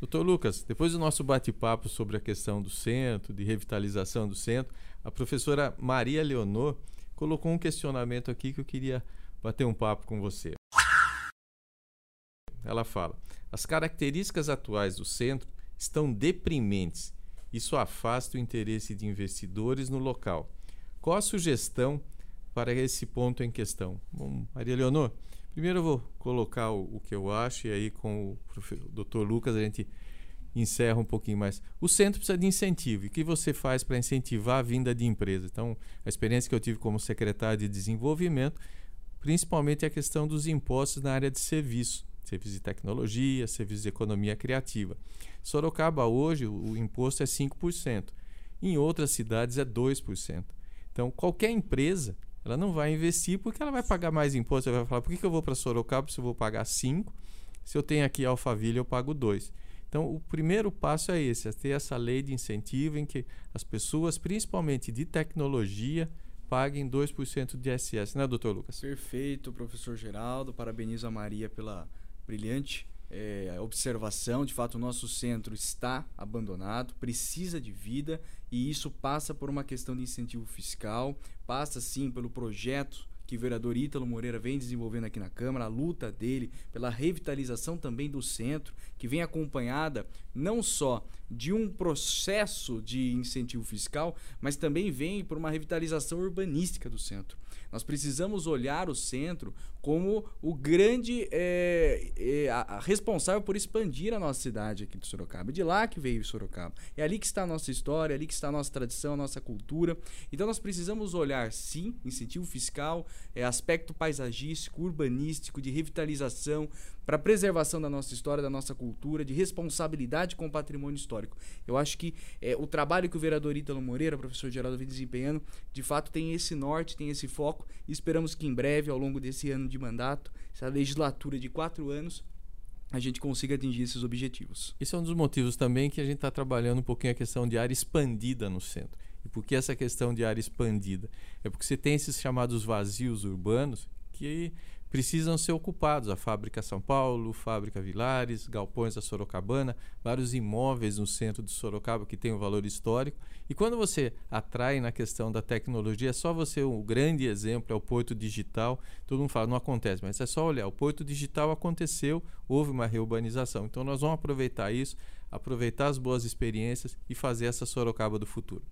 Doutor Lucas, depois do nosso bate-papo sobre a questão do centro, de revitalização do centro, a professora Maria Leonor colocou um questionamento aqui que eu queria bater um papo com você. Ela fala: as características atuais do centro estão deprimentes. Isso afasta o interesse de investidores no local. Qual a sugestão para esse ponto em questão? Bom, Maria Leonor, Primeiro eu vou colocar o, o que eu acho e aí com o, Dr. Lucas a gente encerra um pouquinho mais. O centro precisa de incentivo. E o que você faz para incentivar a vinda de empresas? Então, a experiência que eu tive como secretário de desenvolvimento, principalmente a questão dos impostos na área de serviço, serviço de tecnologia, serviço de economia criativa. Sorocaba hoje o imposto é 5%. Em outras cidades é 2%. Então, qualquer empresa ela não vai investir porque ela vai pagar mais imposto. Ela vai falar: por que, que eu vou para Sorocaba se eu vou pagar 5? Se eu tenho aqui Alphaville, eu pago 2. Então, o primeiro passo é esse: é ter essa lei de incentivo em que as pessoas, principalmente de tecnologia, paguem 2% de ISS, né, doutor Lucas? Perfeito, professor Geraldo. Parabenizo a Maria pela brilhante é, observação. De fato, o nosso centro está abandonado, precisa de vida e isso passa por uma questão de incentivo fiscal, passa sim pelo projeto que o vereador Ítalo Moreira vem desenvolvendo aqui na Câmara, a luta dele pela revitalização também do centro, que vem acompanhada não só de um processo de incentivo fiscal, mas também vem por uma revitalização urbanística do centro. Nós precisamos olhar o centro como o grande é, é, a, a responsável por expandir a nossa cidade aqui de Sorocaba. De lá que veio Sorocaba. É ali que está a nossa história, é ali que está a nossa tradição, a nossa cultura. Então nós precisamos olhar, sim, incentivo fiscal, é, aspecto paisagístico, urbanístico, de revitalização, para preservação da nossa história, da nossa cultura, de responsabilidade com o patrimônio histórico. Eu acho que é, o trabalho que o vereador Ítalo Moreira, professor Geraldo, vem desempenhando, de fato tem esse norte, tem esse foco, e esperamos que em breve, ao longo desse ano de mandato, essa legislatura de quatro anos, a gente consiga atingir esses objetivos. Esse é um dos motivos também que a gente está trabalhando um pouquinho a questão de área expandida no centro. E por que essa questão de área expandida? É porque você tem esses chamados vazios urbanos que precisam ser ocupados. A Fábrica São Paulo, Fábrica Vilares, Galpões da Sorocabana, vários imóveis no centro de Sorocaba que têm um valor histórico. E quando você atrai na questão da tecnologia, é só você, o um grande exemplo é o Porto Digital. Todo mundo fala, não acontece, mas é só olhar. O Porto Digital aconteceu, houve uma reurbanização. Então nós vamos aproveitar isso, aproveitar as boas experiências e fazer essa Sorocaba do futuro.